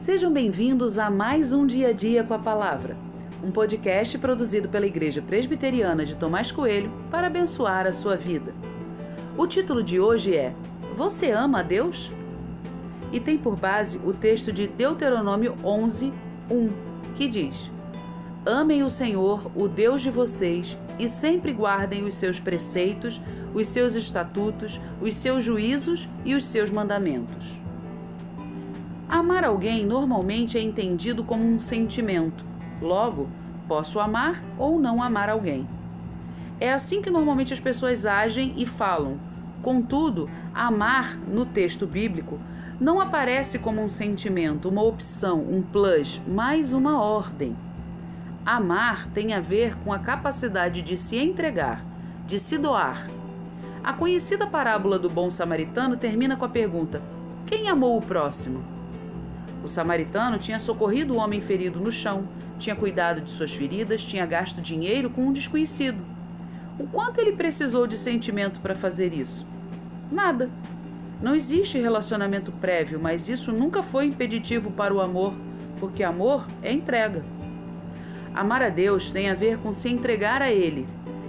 Sejam bem-vindos a mais um Dia a Dia com a Palavra, um podcast produzido pela Igreja Presbiteriana de Tomás Coelho para abençoar a sua vida. O título de hoje é Você ama a Deus? E tem por base o texto de Deuteronômio 11, 1, que diz: Amem o Senhor, o Deus de vocês, e sempre guardem os seus preceitos, os seus estatutos, os seus juízos e os seus mandamentos. Amar alguém normalmente é entendido como um sentimento. Logo, posso amar ou não amar alguém. É assim que normalmente as pessoas agem e falam. Contudo, amar no texto bíblico não aparece como um sentimento, uma opção, um plus, mas uma ordem. Amar tem a ver com a capacidade de se entregar, de se doar. A conhecida parábola do bom samaritano termina com a pergunta: Quem amou o próximo? O samaritano tinha socorrido o homem ferido no chão, tinha cuidado de suas feridas, tinha gasto dinheiro com um desconhecido. O quanto ele precisou de sentimento para fazer isso? Nada. Não existe relacionamento prévio, mas isso nunca foi impeditivo para o amor, porque amor é entrega. Amar a Deus tem a ver com se entregar a Ele,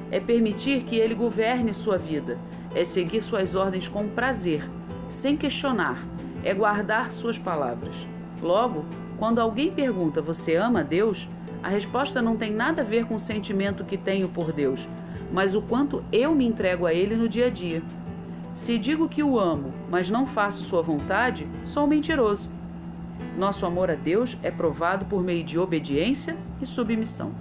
é permitir que Ele governe sua vida, é seguir suas ordens com prazer, sem questionar, é guardar suas palavras. Logo, quando alguém pergunta você ama Deus, a resposta não tem nada a ver com o sentimento que tenho por Deus, mas o quanto eu me entrego a Ele no dia a dia. Se digo que o amo, mas não faço sua vontade, sou um mentiroso. Nosso amor a Deus é provado por meio de obediência e submissão.